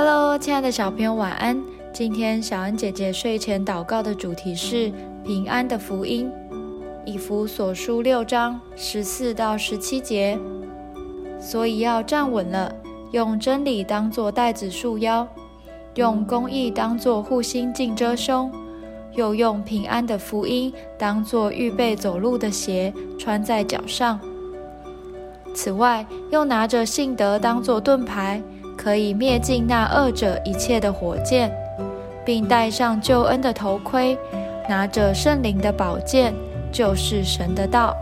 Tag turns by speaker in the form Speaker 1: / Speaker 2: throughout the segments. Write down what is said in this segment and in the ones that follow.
Speaker 1: Hello，亲爱的小朋友，晚安。今天小恩姐姐睡前祷告的主题是平安的福音，以弗所书六章十四到十七节。所以要站稳了，用真理当作带子束腰，用公义当作护心镜遮胸，又用平安的福音当作预备走路的鞋穿在脚上。此外，又拿着信德当作盾牌。可以灭尽那恶者一切的火箭，并戴上救恩的头盔，拿着圣灵的宝剑，就是神的道。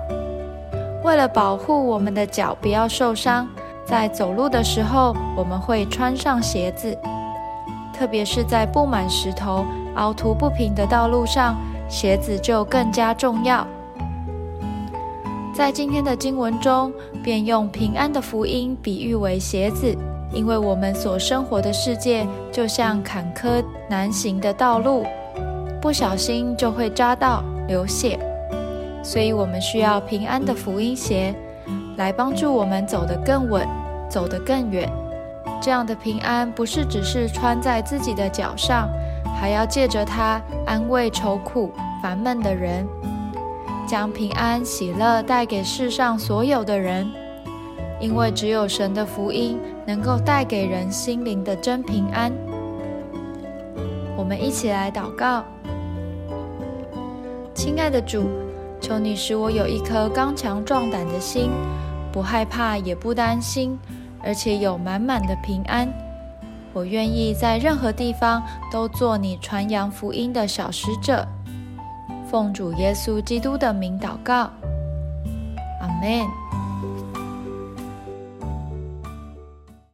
Speaker 1: 为了保护我们的脚不要受伤，在走路的时候，我们会穿上鞋子。特别是在布满石头、凹凸不平的道路上，鞋子就更加重要。在今天的经文中，便用平安的福音比喻为鞋子。因为我们所生活的世界就像坎坷难行的道路，不小心就会扎到流血，所以我们需要平安的福音鞋来帮助我们走得更稳，走得更远。这样的平安不是只是穿在自己的脚上，还要借着它安慰愁苦烦闷的人，将平安喜乐带给世上所有的人。因为只有神的福音能够带给人心灵的真平安。我们一起来祷告：亲爱的主，求你使我有一颗刚强壮胆的心，不害怕也不担心，而且有满满的平安。我愿意在任何地方都做你传扬福音的小使者。奉主耶稣基督的名祷告，阿门。